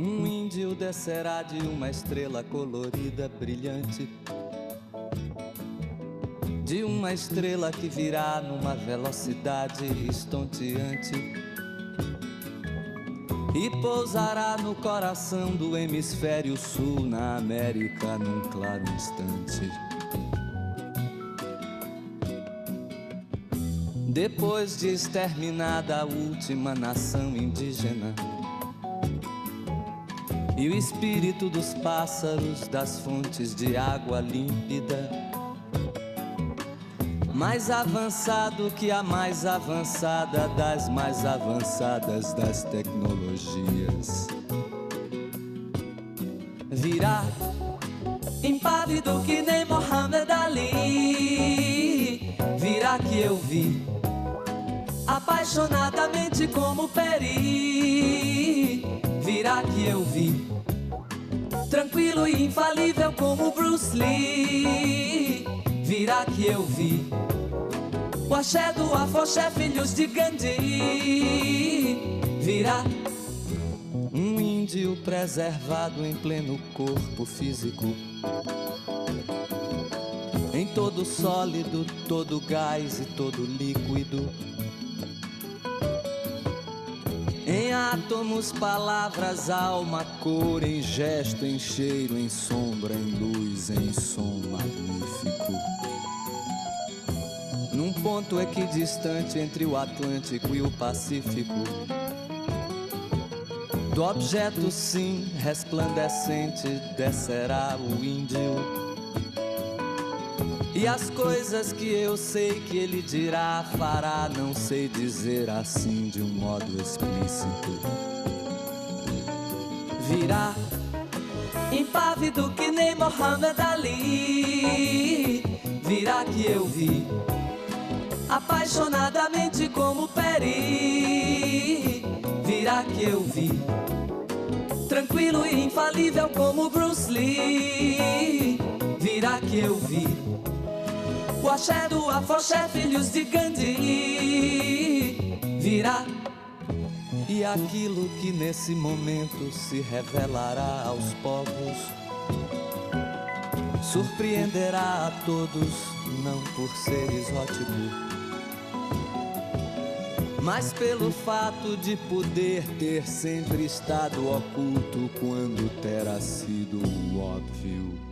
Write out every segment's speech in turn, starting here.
Um índio descerá de uma estrela colorida, brilhante. De uma estrela que virá numa velocidade estonteante. E pousará no coração do hemisfério sul, na América, num claro instante. Depois de exterminada a última nação indígena e o espírito dos pássaros das fontes de água límpida. Mais avançado que a mais avançada das mais avançadas das tecnologias. Virá impávido que nem Mohamed Ali. Virá que eu vi apaixonadamente como Peri. Virá que eu vi tranquilo e infalível como Bruce Lee. Virá que eu vi o axé do afoxé, filhos de Gandhi. Virá um índio preservado em pleno corpo físico. Em todo sólido, todo gás e todo líquido Em átomos, palavras, alma, cor, em gesto, em cheiro, em sombra, em luz, em som magnífico. Num ponto equidistante entre o Atlântico e o Pacífico. Do objeto, sim, resplandecente, descerá o índio e as coisas que eu sei que ele dirá, fará, não sei dizer assim de um modo explícito. Virá impávido que nem Mohamed Ali. Virá que eu vi apaixonadamente como Peri. Virá que eu vi tranquilo e infalível como Bruce Lee. Virá que eu vi o axé do afoxé, filhos de Gandhi Virá e aquilo que nesse momento se revelará aos povos Surpreenderá a todos, não por ser exótico mas pelo fato de poder ter sempre estado oculto quando terá sido óbvio.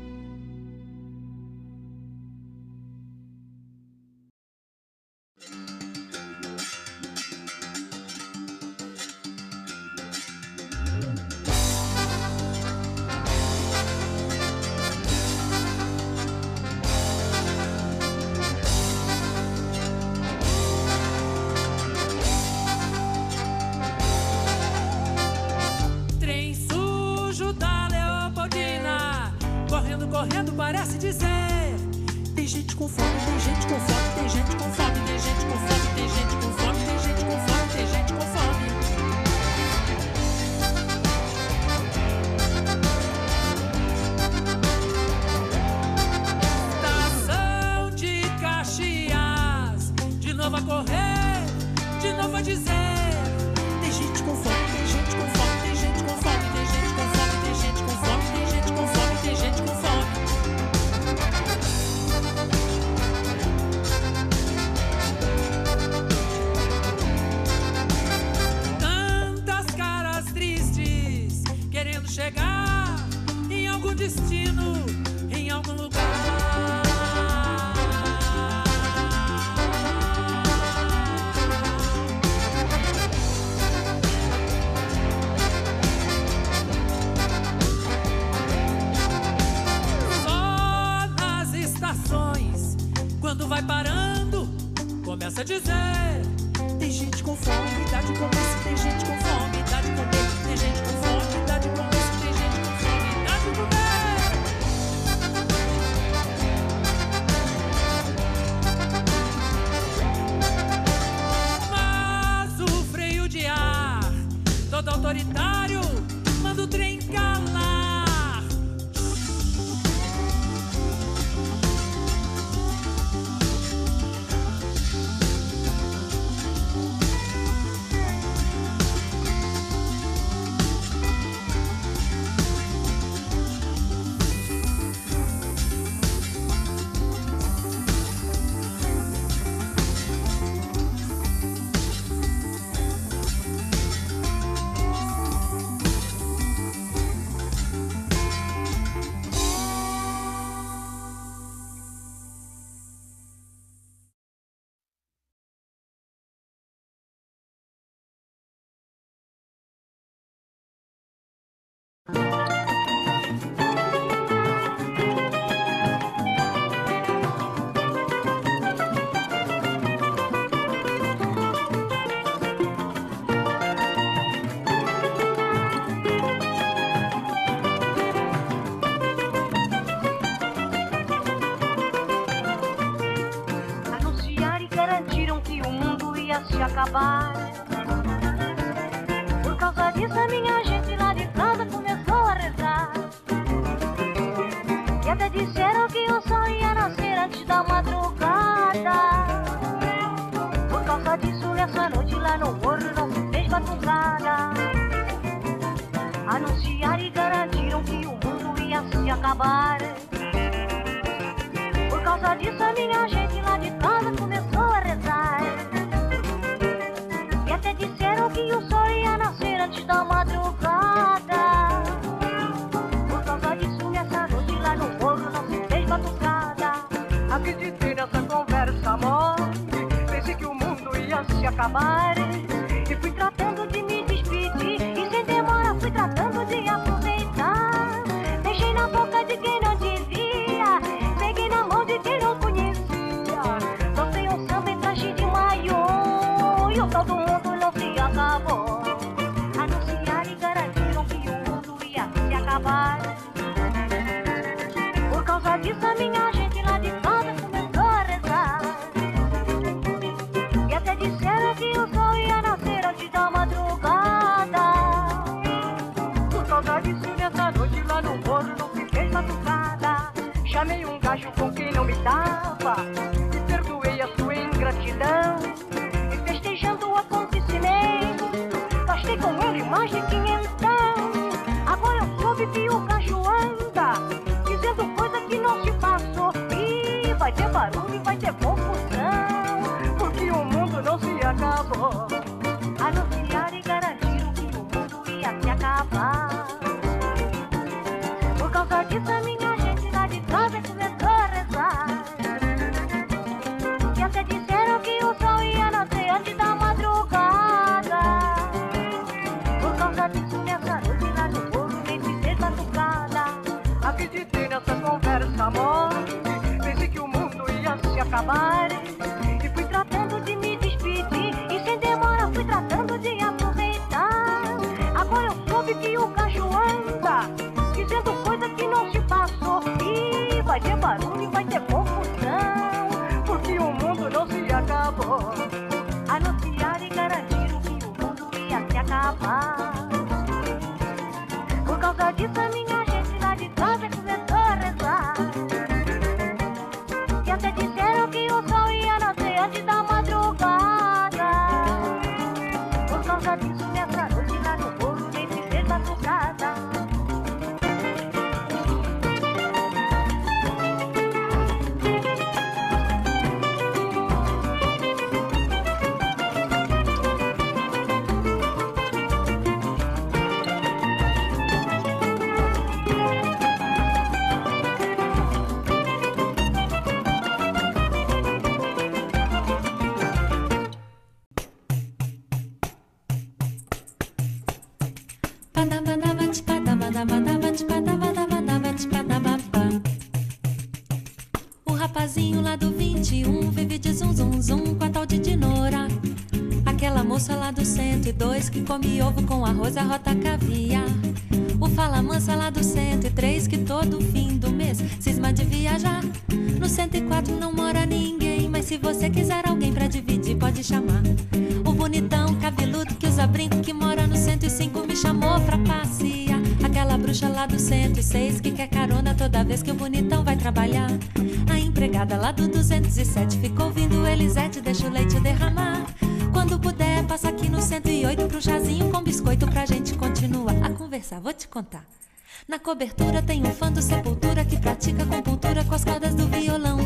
tem um fã do Sepultura que pratica compultura com as cordas do violão.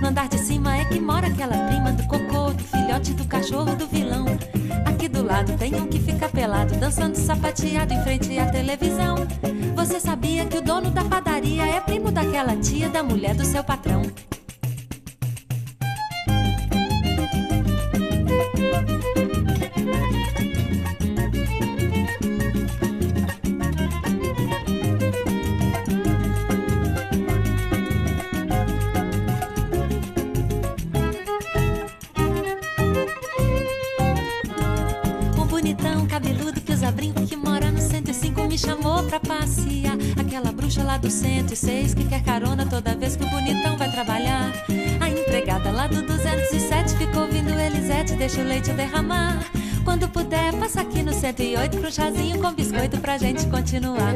No andar de cima é que mora aquela prima do cocô, do filhote do cachorro do vilão. Aqui do lado tem um que fica pelado, dançando sapateado em frente à televisão. Você sabia que o dono da padaria é primo daquela tia da mulher do seu deixa o leite derramar. Quando puder, passa aqui no 108 pro chazinho com biscoito pra gente continuar.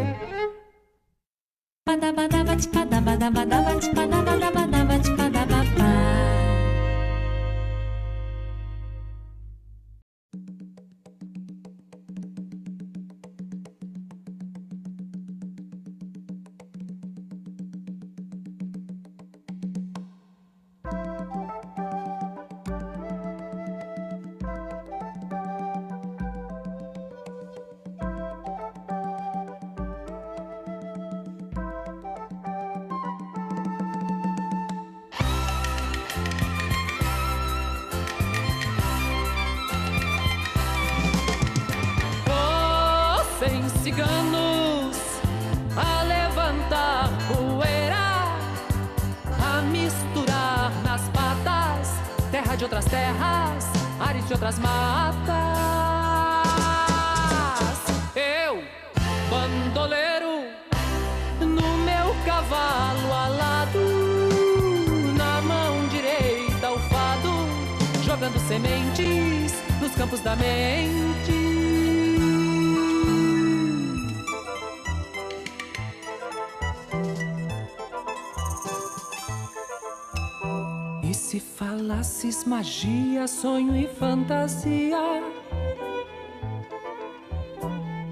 Magia, sonho e fantasia.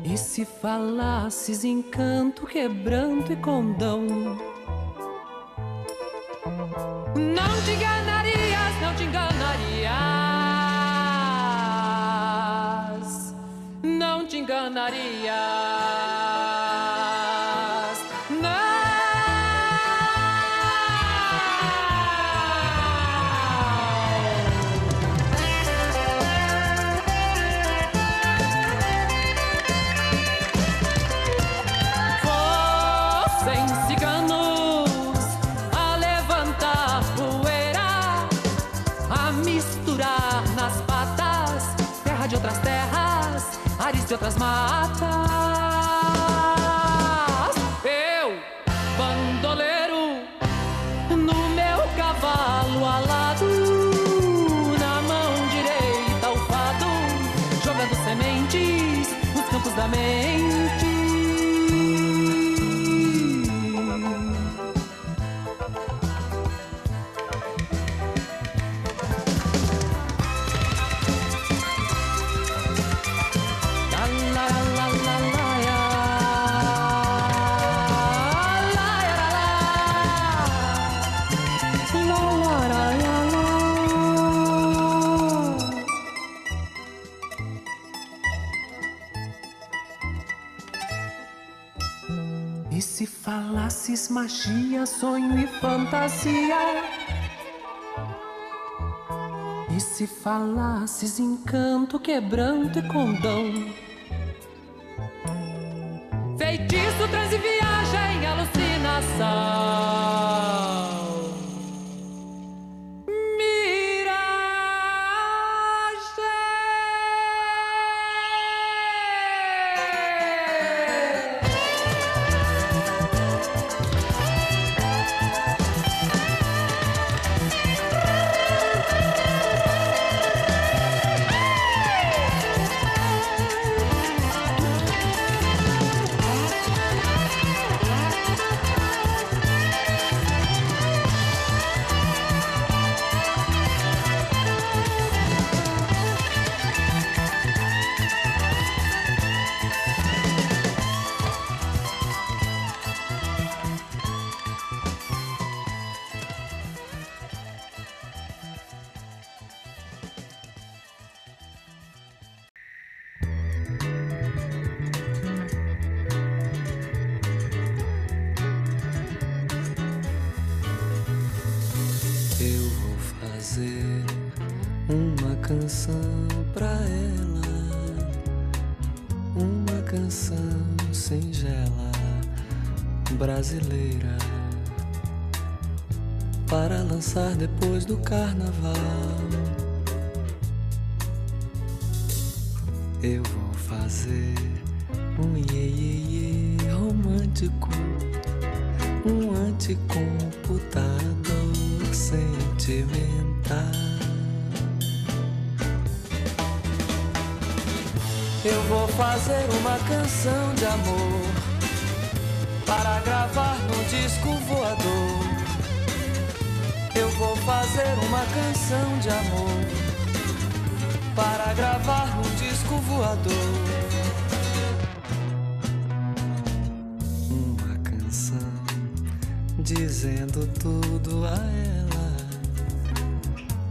E se falasses encanto, quebranto e condão? Não te enganarias, não te enganarias. Não te enganarias. De outras magia, sonho e fantasia. E se falasses encanto, quebranto e condão?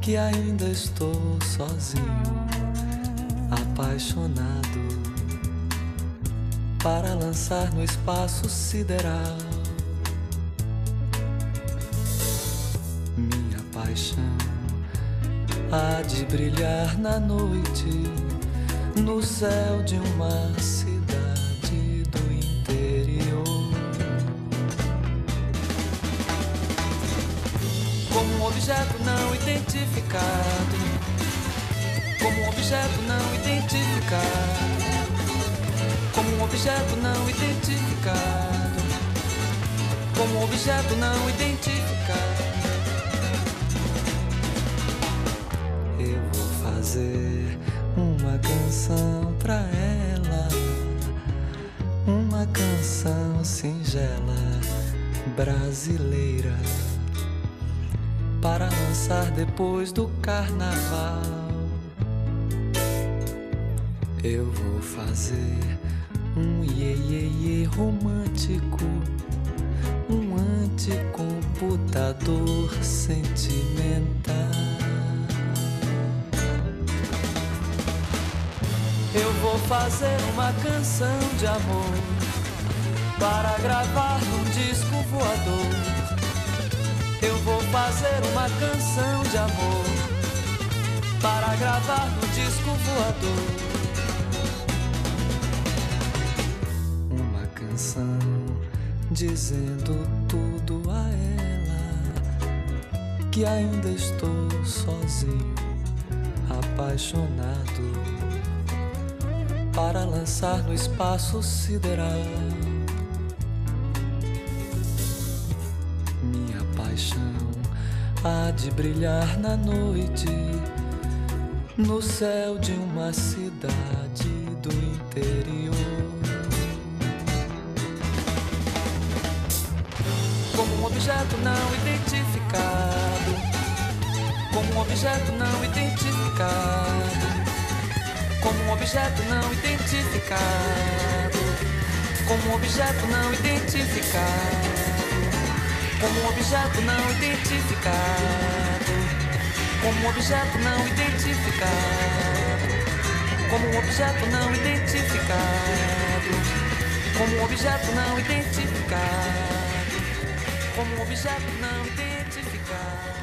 Que ainda estou sozinho apaixonado para lançar no espaço sideral. Minha paixão há de brilhar na noite no céu de uma cidade identificado. Como um objeto não identificado, como um objeto não identificado, como um objeto não identificado. Eu vou fazer uma canção pra ela, uma canção singela brasileira para lançar depois do carnaval. Eu vou fazer um iê, iê, iê romântico, um anticomputador sentimental. Eu vou fazer uma canção de amor para gravar num disco voador. Eu vou fazer uma canção de amor para gravar no disco voador. canção dizendo tudo a ela que ainda estou sozinho, apaixonado para lançar no espaço sideral há de brilhar na noite no céu de uma cidade do interior. como um objeto não identificado, como um objeto não identificado, como um objeto não identificado, como um objeto não identificado, como objeto não identificado, como objeto não identificado, como objeto não identificado, como objeto não identificado. Como objeto não identificado.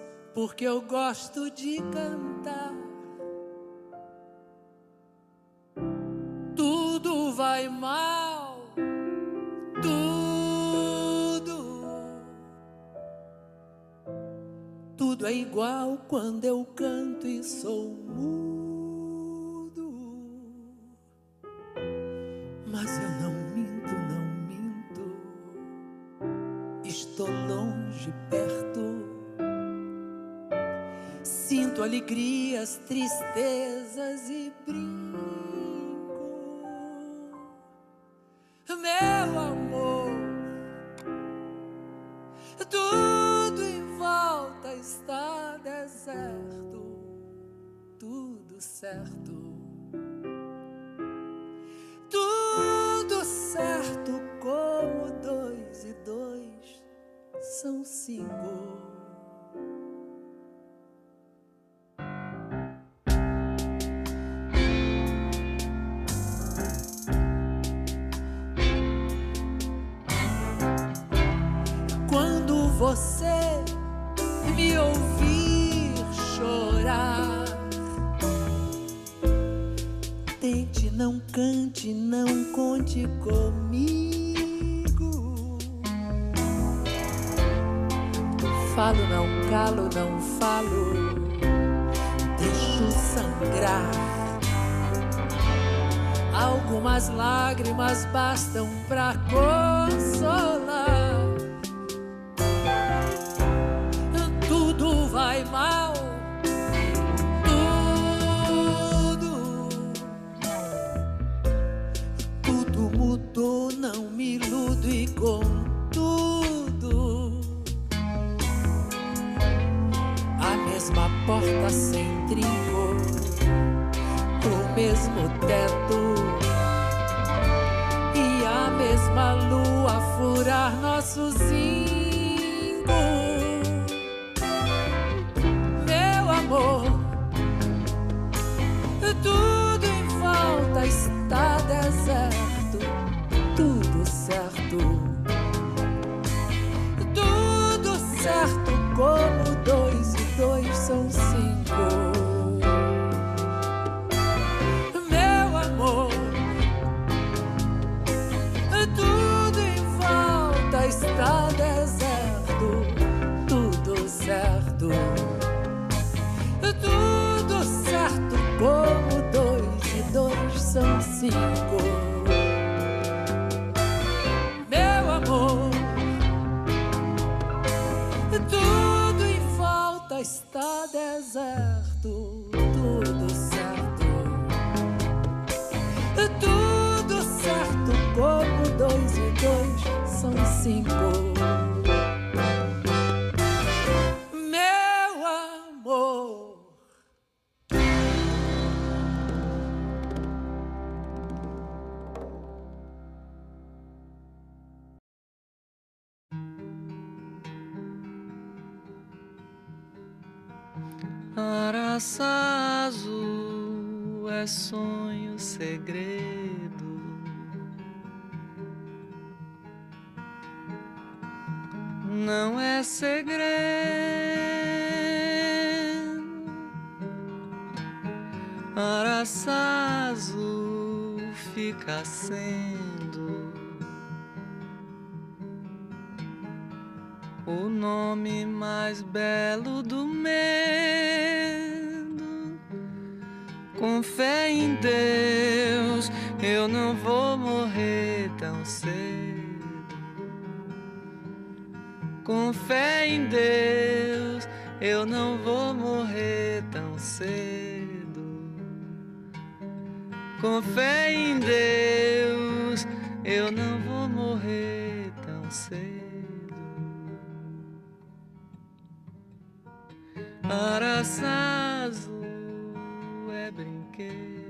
porque eu gosto de cantar. Araçá azul é brinquedo.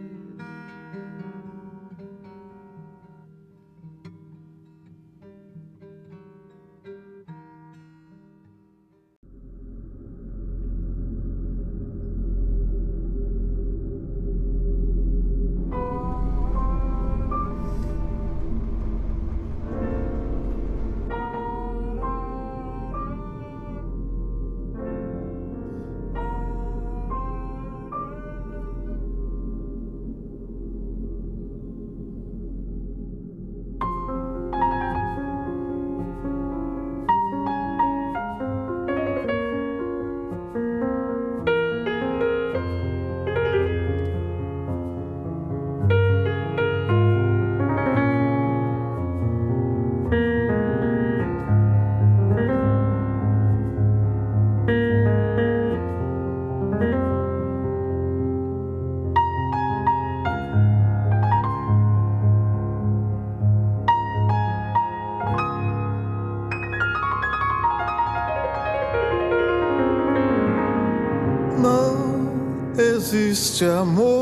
Existe amor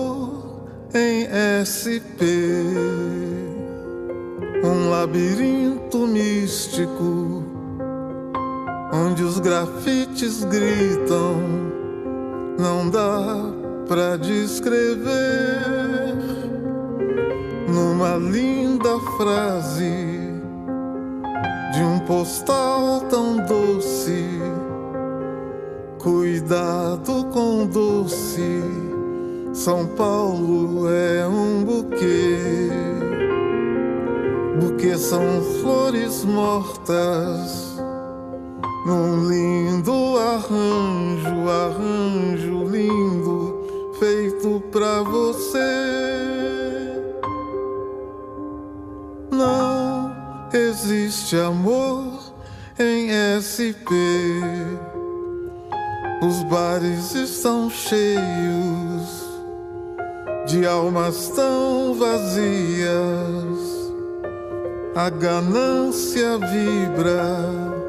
A ganância vibra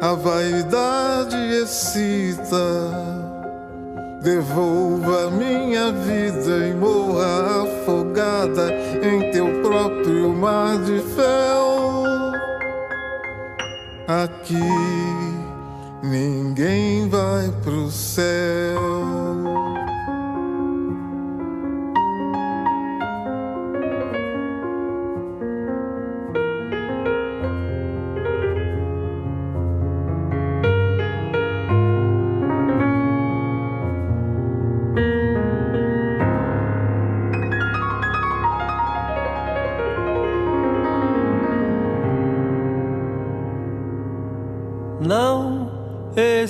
a vaidade excita. Devolva minha vida e morra afogada em teu próprio mar de fel. Aqui ninguém vai pro céu.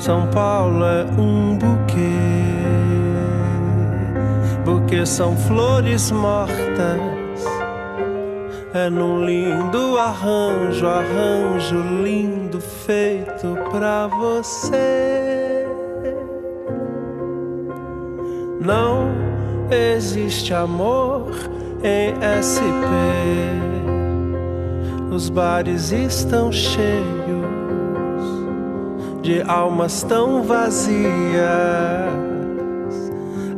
são Paulo é um buquê, buquê são flores mortas. É num lindo arranjo, arranjo lindo feito pra você. Não existe amor em SP. Os bares estão cheios de almas tão vazias.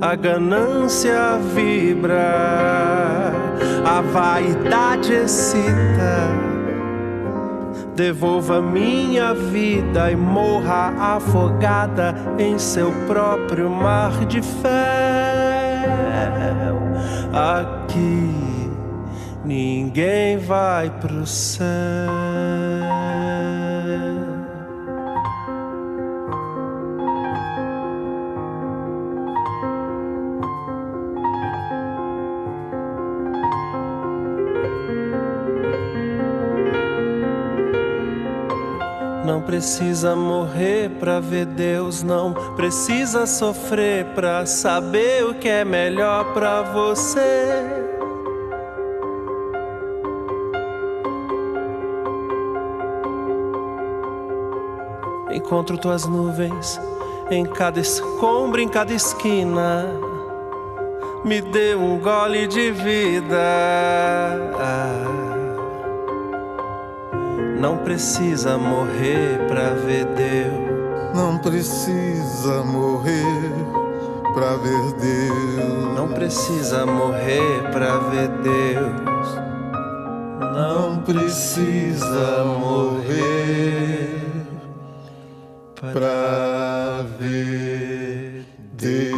A ganância vibra, a vaidade excita. Devolva minha vida e morra afogada em seu próprio mar de fel. Aqui ninguém vai pro céu. Precisa morrer pra ver Deus, não precisa sofrer pra saber o que é melhor pra você. Encontro tuas nuvens em cada escombro, em cada esquina. Me dê um gole de vida. Não precisa morrer pra ver Deus. Não precisa morrer pra ver Deus. Não precisa morrer pra ver Deus. Não precisa morrer pra ver Deus.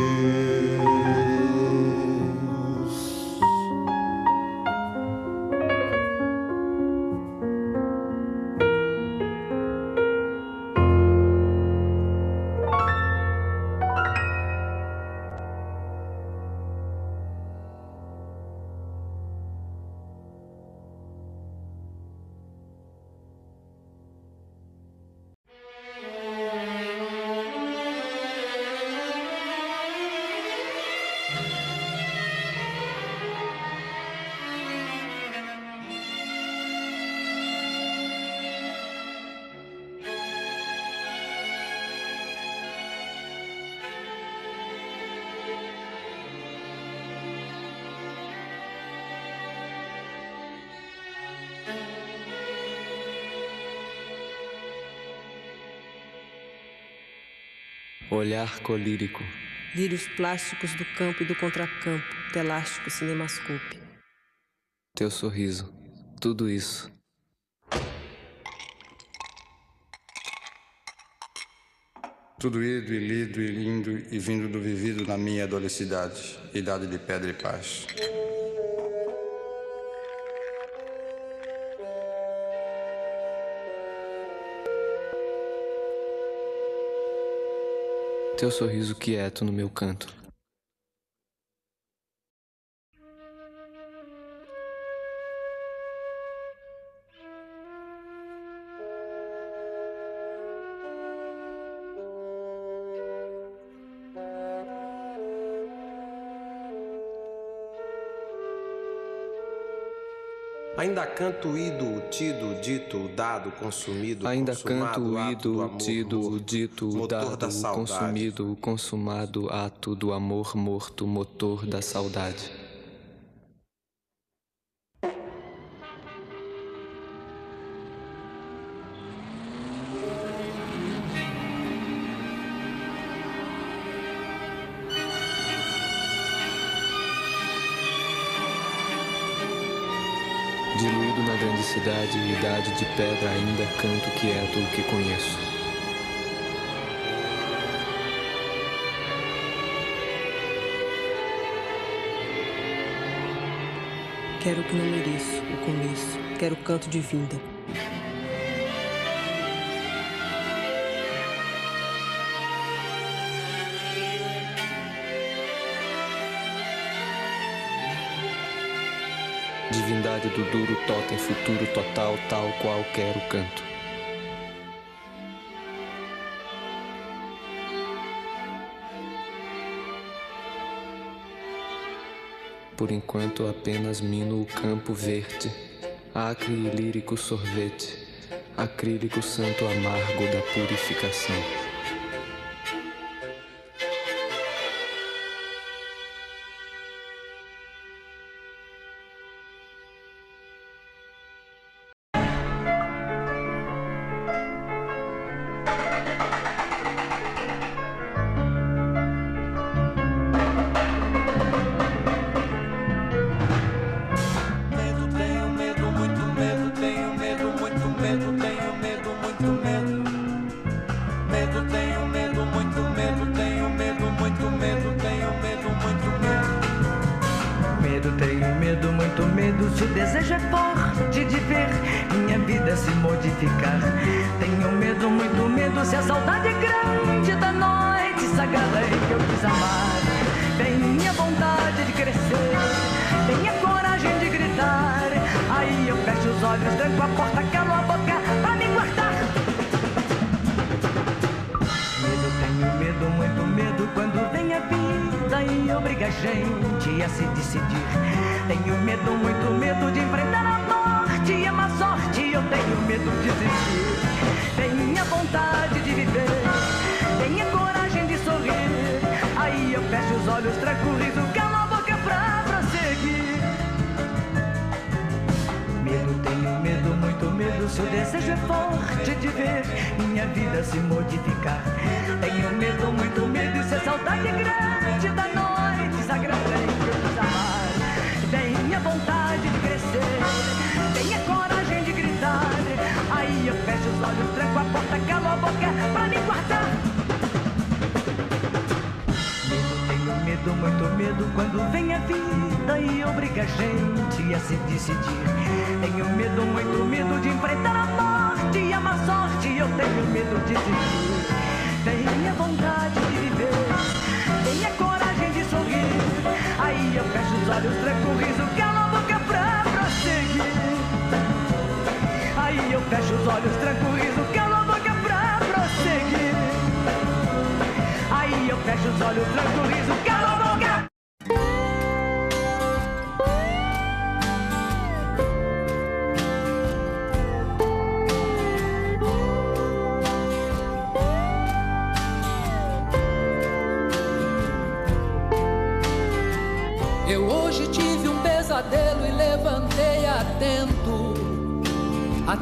Olhar colírico. Lírios plásticos do campo e do contracampo, telástico cinemascope. Teu sorriso. Tudo isso. Tudo ido e lido e lindo e vindo do vivido na minha adolescidade, idade de pedra e paz. Teu sorriso quieto no meu canto. Canto ido, tido, dito, dado, consumido, Ainda canto ido, do amor, tido, dito, dado, da consumido, consumado, ato do amor morto, motor da saudade. Cidade, idade de pedra, ainda canto quieto o que conheço. Quero o que não mereço, o começo. Quero o canto de vinda. Do duro totem, futuro total, tal qual quero canto. Por enquanto apenas mino o campo verde, acre e lírico sorvete, acrílico santo amargo da purificação. Enfrentar a morte e a má sorte. Eu tenho medo de desistir. Tenha vontade de viver, tenha coragem de sorrir. Aí eu fecho os olhos, tranco o riso, calo a boca pra prosseguir. Aí eu fecho os olhos, tranco o riso, calo a boca pra prosseguir. Aí eu fecho os olhos, tranco o riso,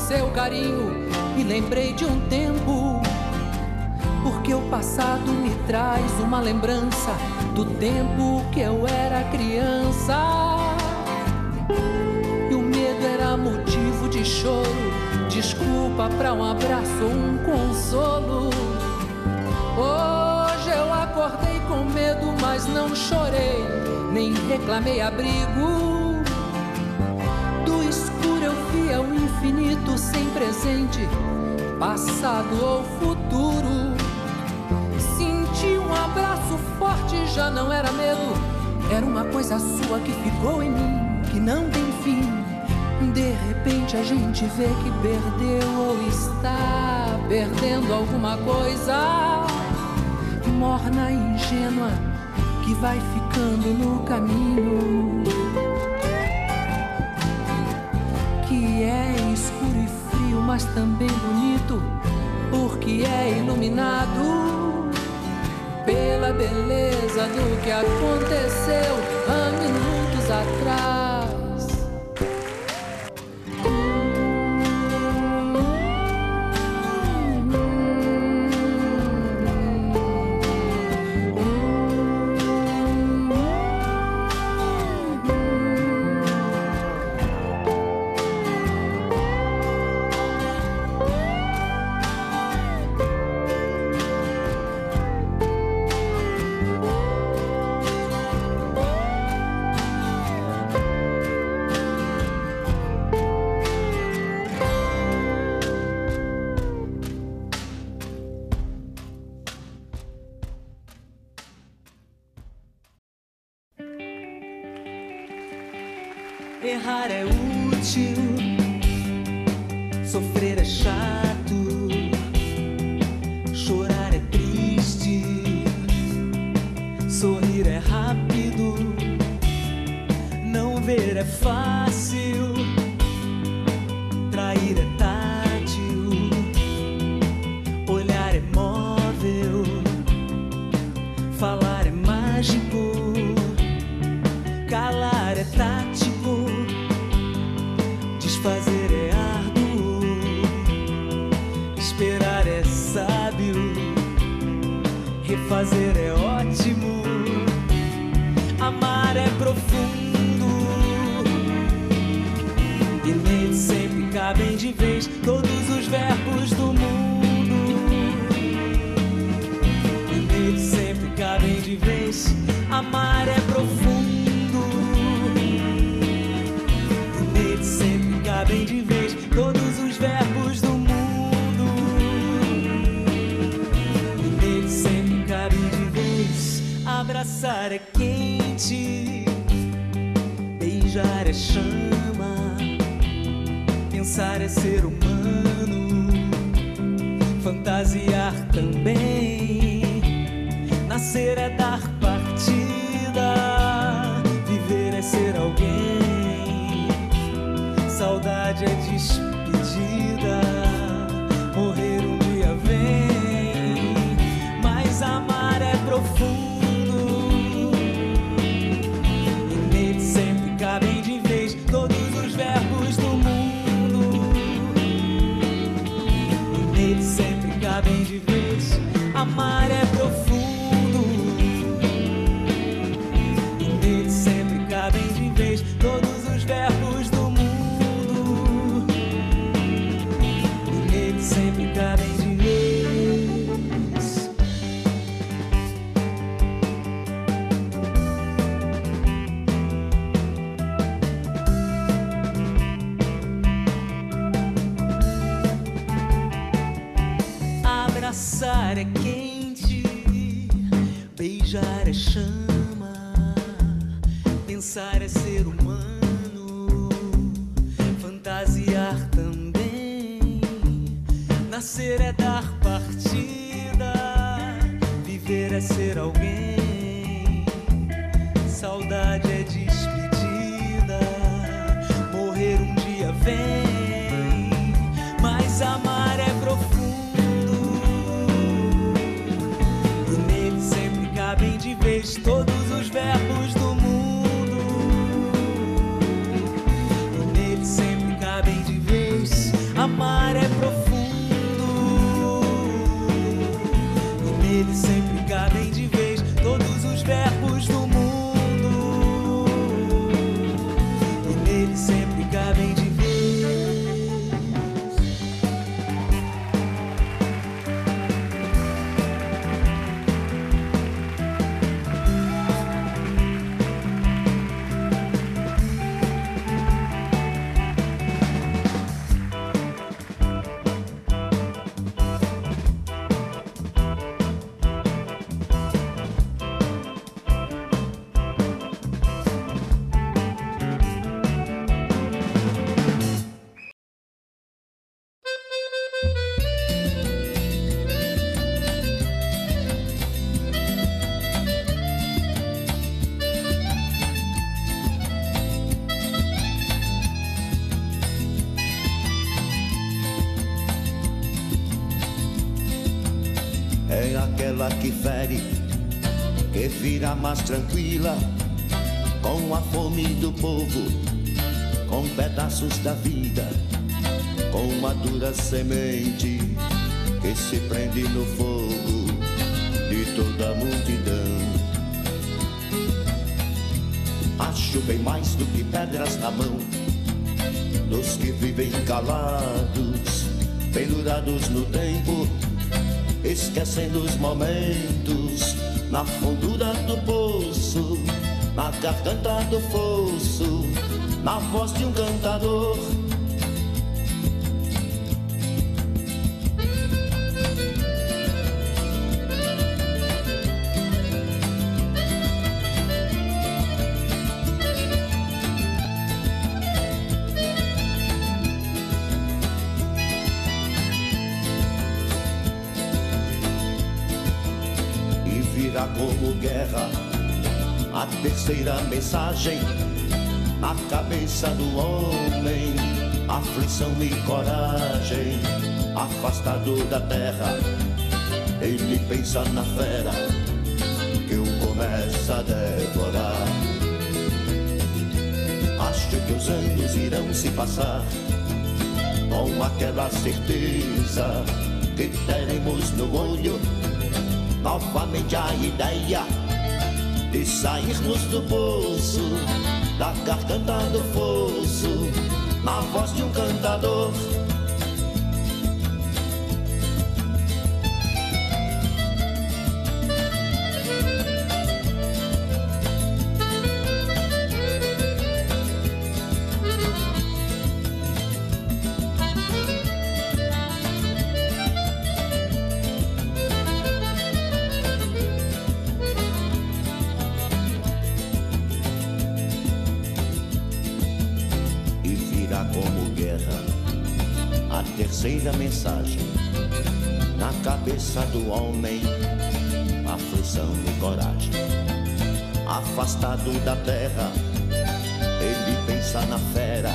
Seu carinho. E lembrei de um tempo, porque o passado me traz uma lembrança do tempo que eu era criança. E o medo era motivo de choro, desculpa para um abraço um consolo. Hoje eu acordei com medo, mas não chorei, nem reclamei abrigo. Sem presente, passado ou futuro. Senti um abraço forte, já não era medo, era uma coisa sua que ficou em mim, que não tem fim. De repente a gente vê que perdeu ou está perdendo alguma coisa morna e ingênua que vai ficando no caminho. Que é mas também bonito, porque é iluminado pela beleza do que aconteceu há minutos atrás. Profundo. E nele sempre cabem de vez todos pensar é ser humano, fantasiar também, nascer é dar partida, viver é ser alguém, saudade é despedida, beijar é chama, pensar é ser todos os verbos do Que fere, que vira mais tranquila, com a fome do povo, com pedaços da vida, com uma dura semente que se prende no fogo de toda a multidão. Acho bem mais do que pedras na mão dos que vivem calados, pendurados no tempo esquecendo os momentos na fundura do poço, na garganta do fosso, na voz de um cantador. Terceira mensagem na cabeça do homem, aflição e coragem, afastado da terra, ele pensa na fera que o começa a devorar. Acho que os anos irão se passar com aquela certeza que teremos no olho novamente a ideia de sairmos do poço, da garganta do fosso, na voz de um cantador. Terceira mensagem. Na cabeça do homem, aflição e coragem. Afastado da terra, ele pensa na fera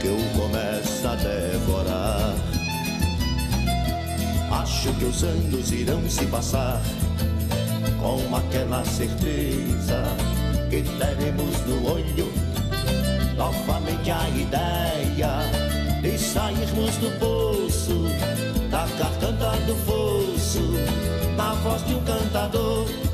que o começa a devorar. Acho que os anos irão se passar com aquela certeza que teremos no olho novamente a ideia de sairmos do poço, da garganta do fosso, na voz de um cantador.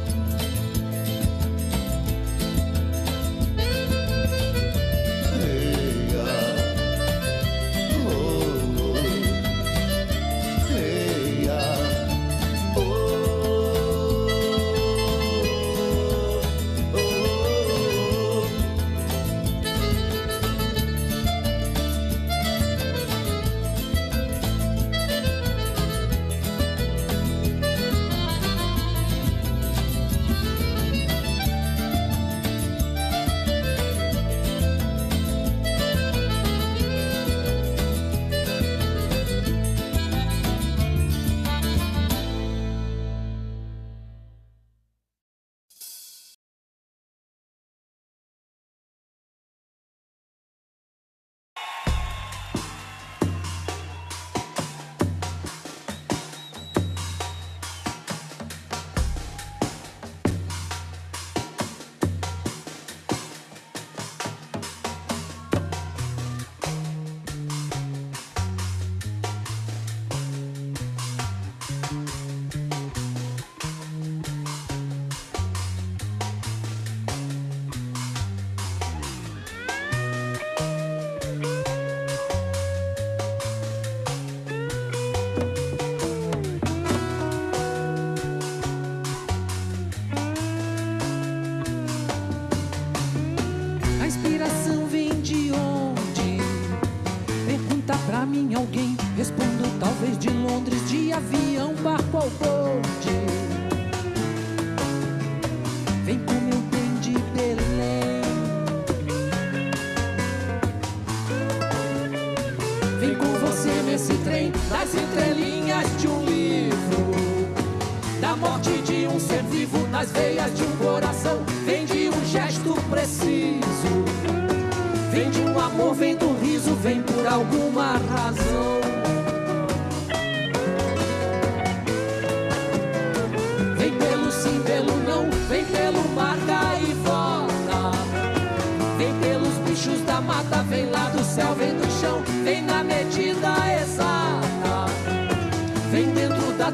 De um ser vivo nas veias de um coração. Vem de um gesto preciso. Vem de um amor, vem do riso, vem por alguma razão.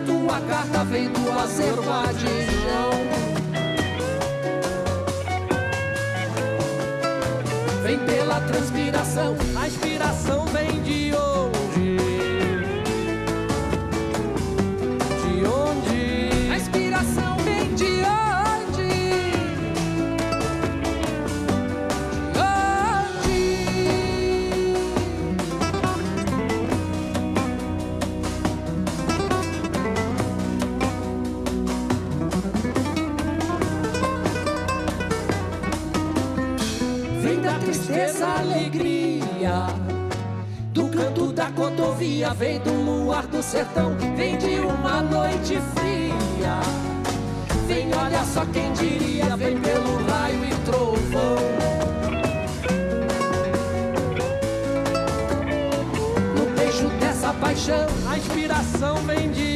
Tua carta, vem do Azerbaijão. Vem pela transpiração, a inspiração da cotovia, vem do luar do sertão, vem de uma noite fria. Vem, olha só quem diria, vem pelo raio e trovão. No beijo dessa paixão, a inspiração vem de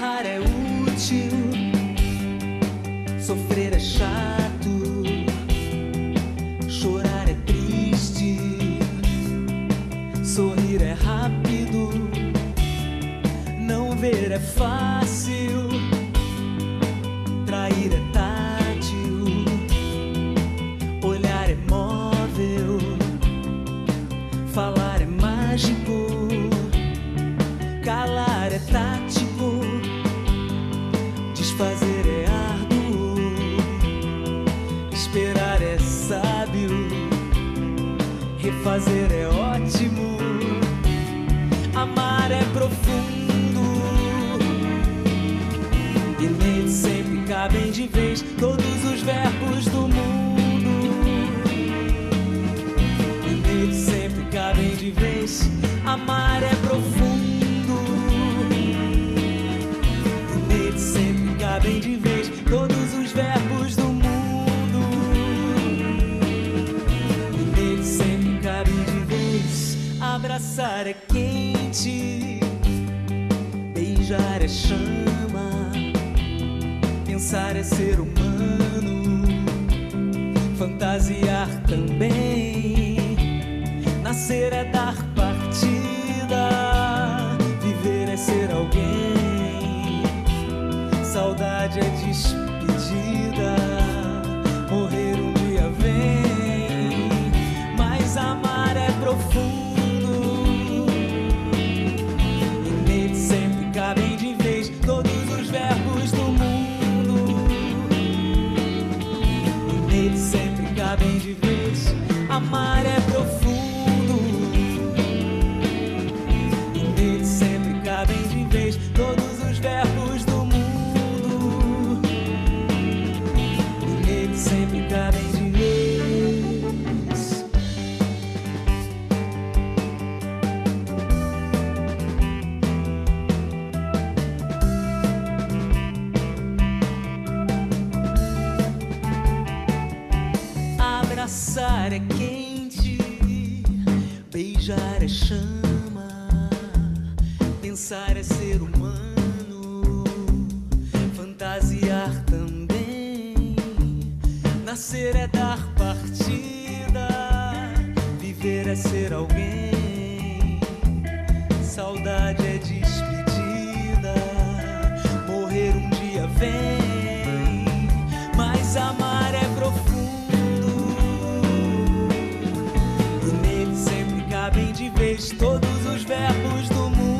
haré Abraçar é quente, beijar é chama, pensar é ser humano, fantasiar também. Nascer é dar partida, viver é ser alguém. Saudade é despedida, morrer um dia vem. possíveis todos os verbos do mundo.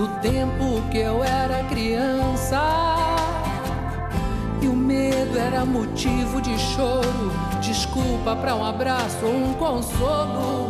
do tempo que eu era criança. E o medo era motivo de choro, desculpa para um abraço ou um consolo.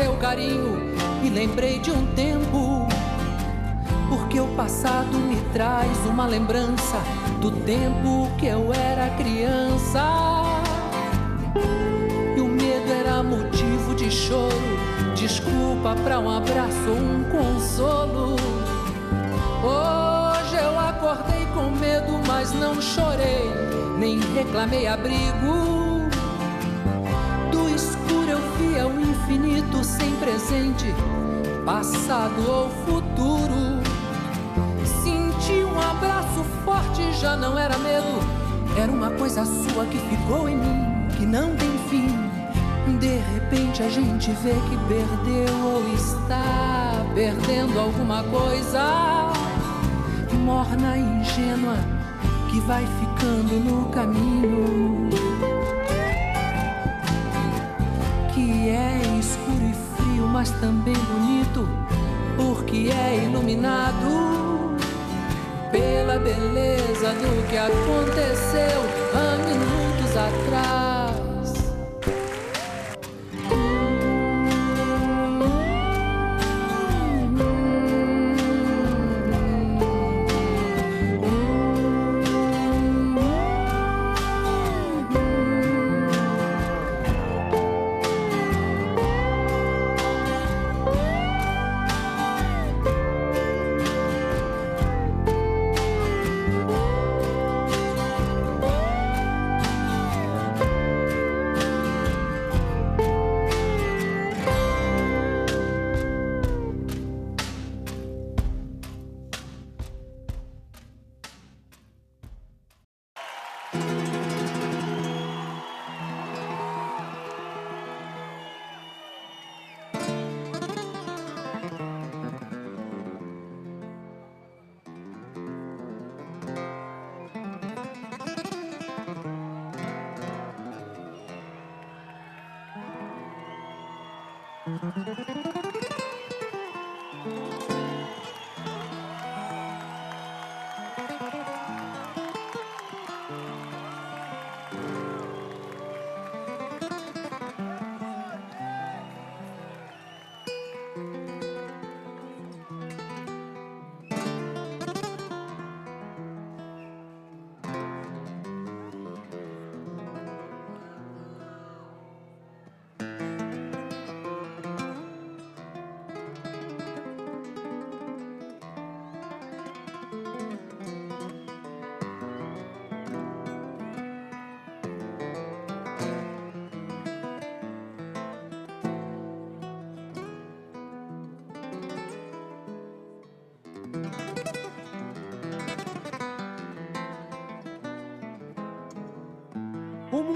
Seu carinho. E lembrei de um tempo, porque o passado me traz uma lembrança do tempo que eu era criança. E o medo era motivo de choro, desculpa para um abraço um consolo. Hoje eu acordei com medo, mas não chorei, nem reclamei abrigo. Infinito sem presente, passado ou futuro. Senti um abraço forte, já não era medo, era uma coisa sua que ficou em mim, que não tem fim. De repente a gente vê que perdeu ou está perdendo alguma coisa morna e ingênua que vai ficando no caminho. Também bonito, porque é iluminado pela beleza do que aconteceu há minutos atrás.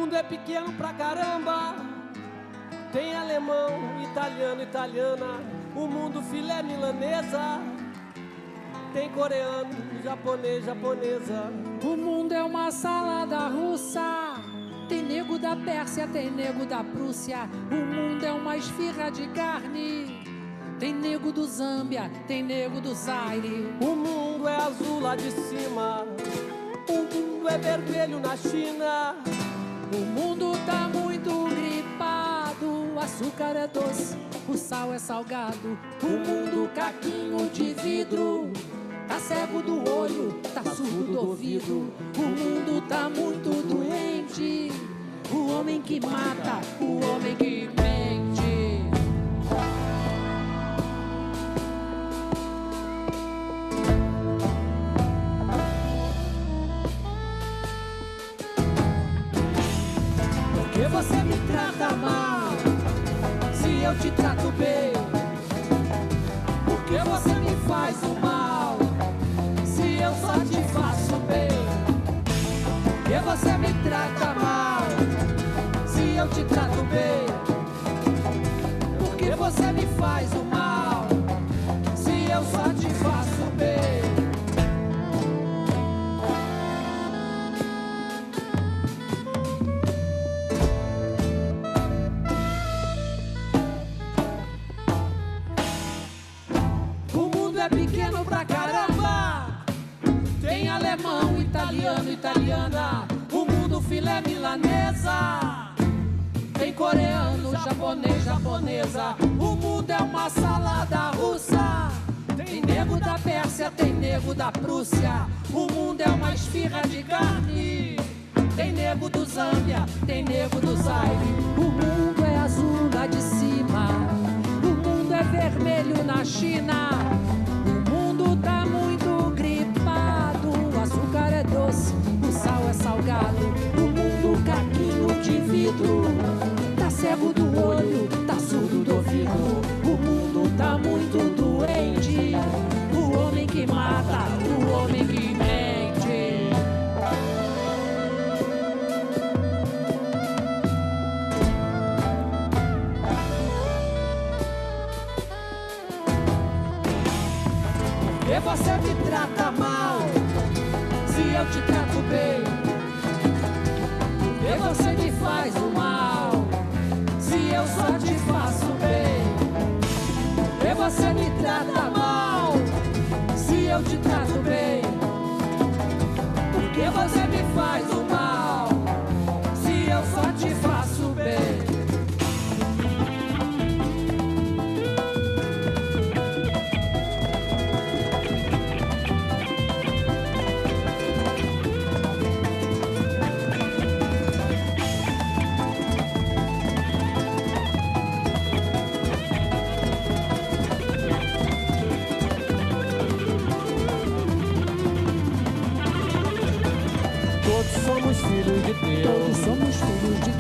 Mundo é pequeno pra caramba. Tem alemão, italiano, italiana. O mundo filé milanesa. Tem coreano, japonês, japonesa. O mundo é uma salada russa. Tem nego da Pérsia, tem nego da Prússia. O mundo é uma esfirra de carne. Tem nego do Zâmbia, tem nego do Zaire. O mundo é azul lá de cima. O mundo é vermelho na China. O mundo tá muito gripado. O açúcar é doce, o sal é salgado. O mundo caquinho de vidro. Tá cego do olho, tá surdo do ouvido. O mundo tá muito doente. O homem que mata, o homem que mente. Faço bem. Que você me trata mal? Se eu te trato bem. Por que você me faz o mal? Italiano, italiana. O mundo filé milanesa. Tem coreano, japonês, japonesa. O mundo é uma salada russa. Tem nego da Pérsia, tem nego da Prússia. O mundo é uma esfirra de carne. Tem nego do Zâmbia, tem nego do Zaire. O mundo é azul lá de cima. O mundo é vermelho na China. Salgado. O mundo caquinho de vidro. Tá cego do olho, tá surdo do ouvido. O mundo tá muito doente. O homem que mata, o homem que mente. Por que você me trata trata mal? Se eu te trato bem. Por que você me faz o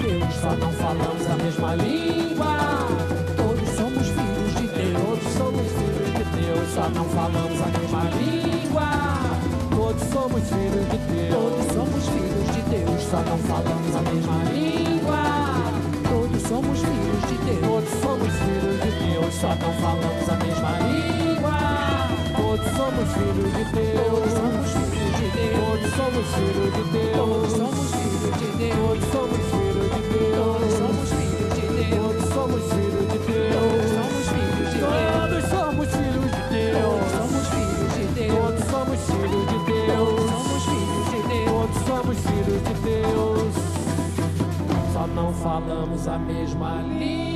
Deus. Só não falamos a mesma língua. Todos somos filhos de Deus. Todos somos filhos de Deus. Só não falamos a mesma língua. Todos somos filhos de Deus. Todos somos filhos de Deus. Só não falamos a mesma língua. Todos somos filhos de Deus. Todos somos filhos de Deus. Só não falamos a mesma língua. Todos somos filhos de Deus. Todos somos filhos de Deus. Todos somos filhos falamos a mesma língua.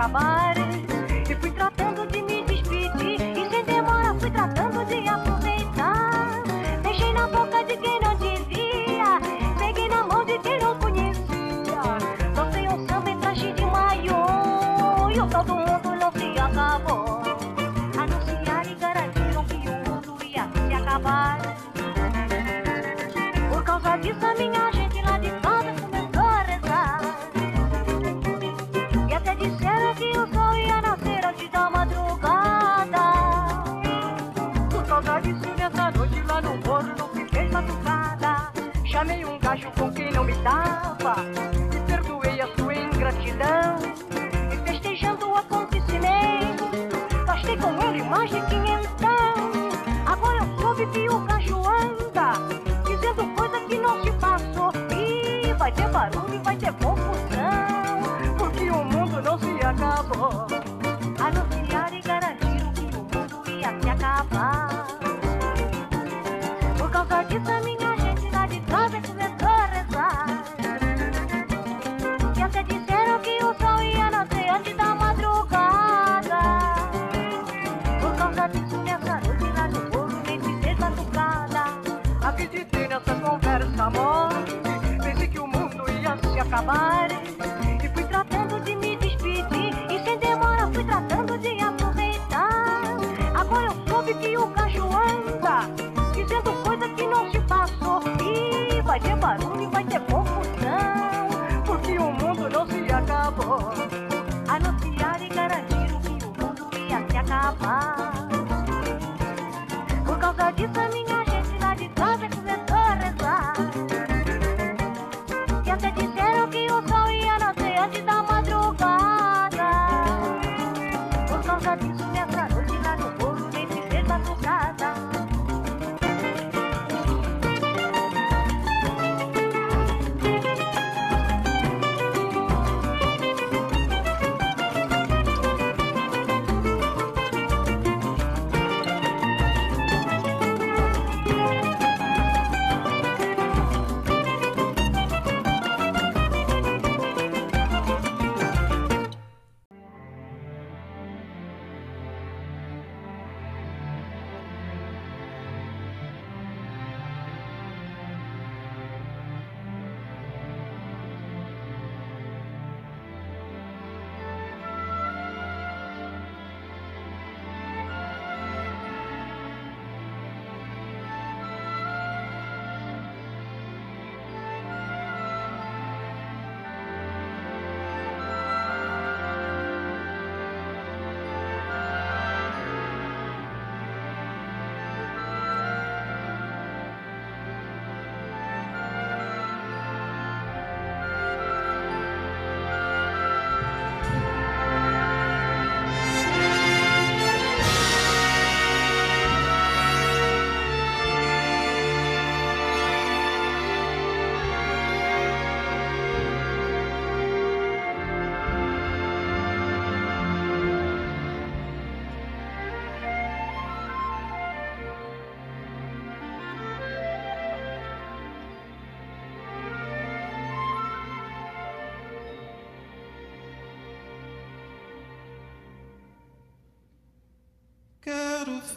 Kabar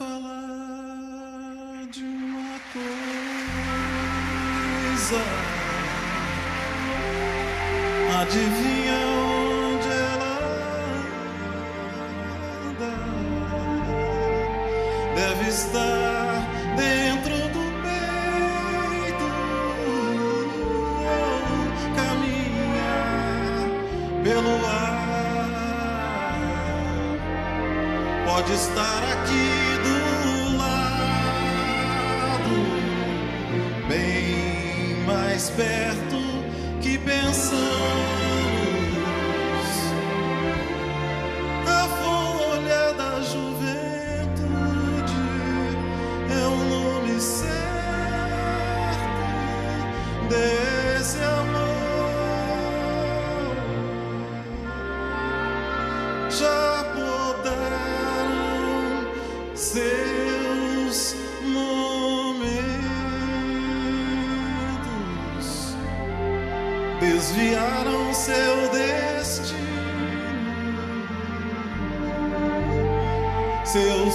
falar de uma coisa. Adivinha onde ela anda? Deve estar dentro do peito. Caminha pelo ar. Pode estar aqui.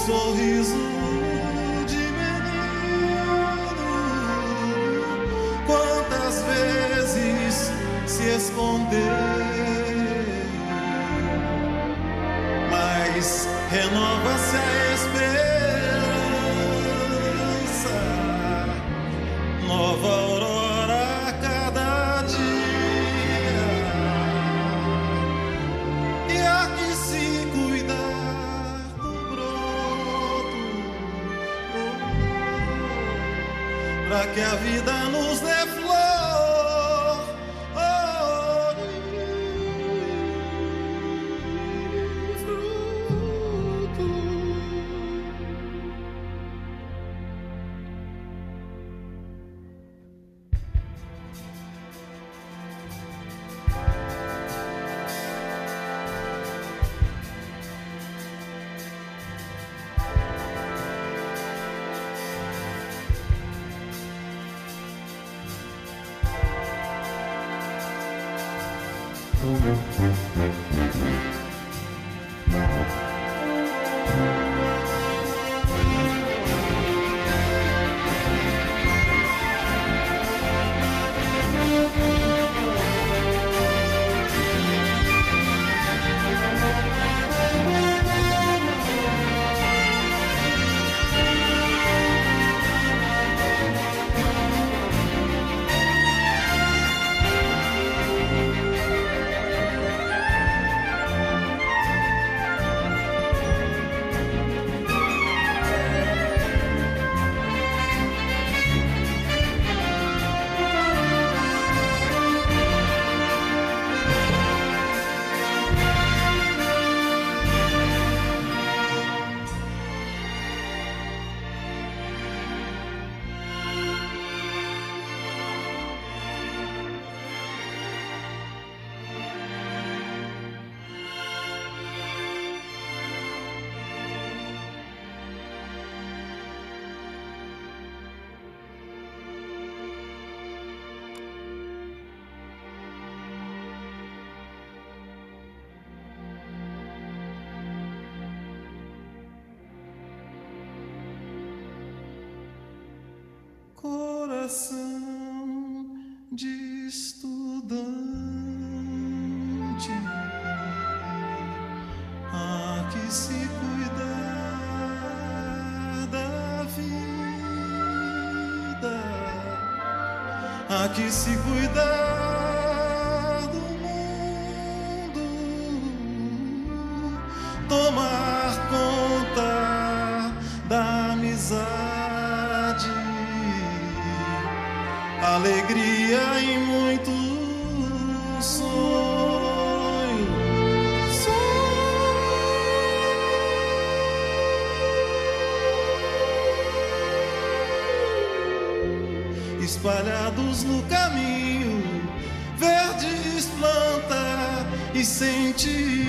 Sorriso de menino. Quantas vezes se escondeu? mas renova-se a esperança, que a vida coração de estudante. Há que se cuidar da vida, há que se cuidar alegria e muito sonho. sonho. Espalhados no caminho, verdes planta e sentimento,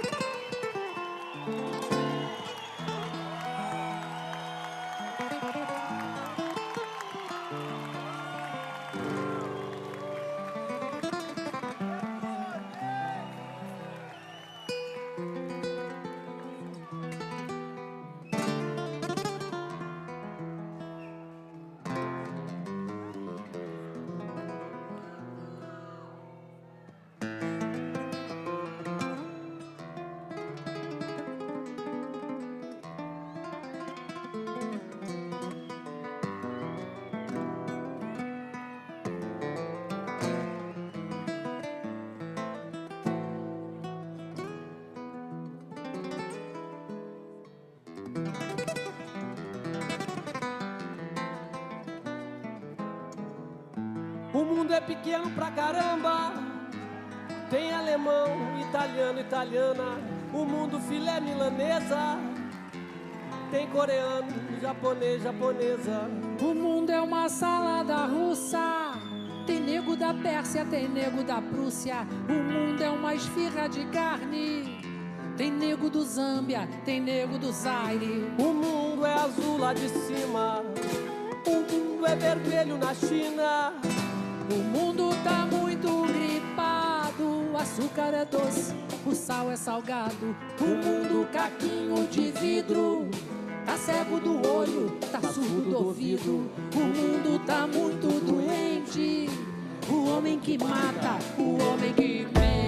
mundo é pequeno pra caramba. Tem alemão, italiano, italiana. O mundo filé milanesa. Tem coreano, japonês, japonesa. O mundo é uma salada russa. Tem nego da Pérsia, tem nego da Prússia. O mundo é uma esfirra de carne. Tem nego do Zâmbia, tem nego do Zaire. O mundo é azul lá de cima. O mundo é vermelho na China. O mundo tá muito gripado. O açúcar é doce, o sal é salgado. O mundo caquinho de vidro. Tá cego do olho, tá surdo do ouvido. O mundo tá muito doente. O homem que mata, o homem que mente.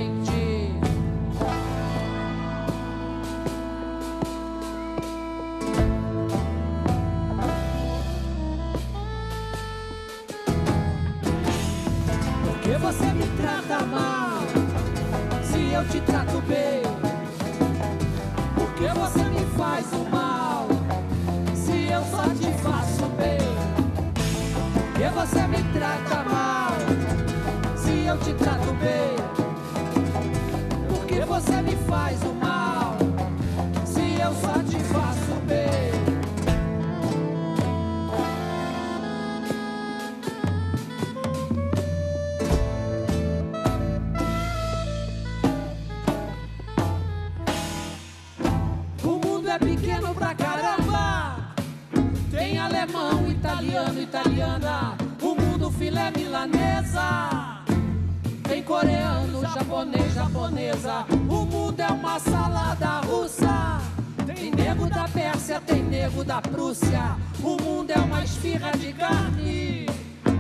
Japonês, japonesa. O mundo é uma salada russa. Tem nego da Pérsia, tem nego da Prússia. O mundo é uma esfirra de carne.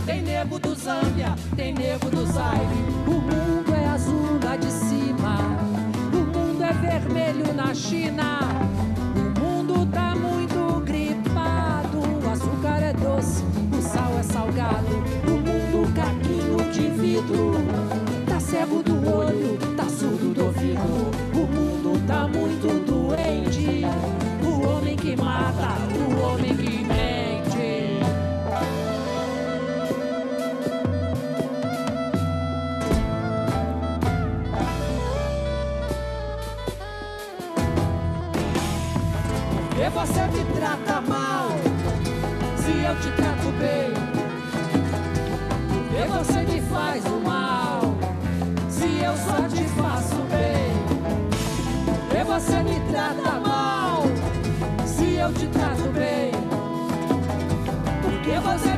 Tem nego do Zâmbia, tem nego do Zaire. O mundo é azul lá de cima. O mundo é vermelho na China. O mundo tá muito gripado. O açúcar é doce, o sal é salgado. O mundo caquinho de vidro. Tá cego do o olho, tá surdo do ouvido. O mundo tá muito doente. O homem que mata, o homem que mente. E você me trata mal, se eu te trato bem. Que você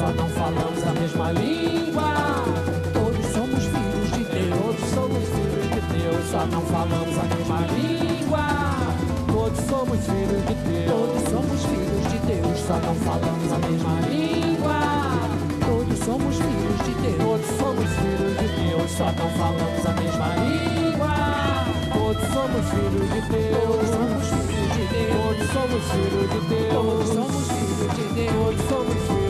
Só não falamos a mesma língua. todos somos filhos de Deus. Todos somos filhos de Deus. Só não falamos a mesma língua. Todos somos filhos de Deus. Todos somos filhos de Deus, Só não falamos a mesma língua. todos somos filhos de Deus. Todos somos filhos de Deus. Só não falamos a mesma língua. Todos somos filhos de Deus. Todos somos filhos de Deus. Todos somos filhos de Deus. Todos somos filhos de Deus.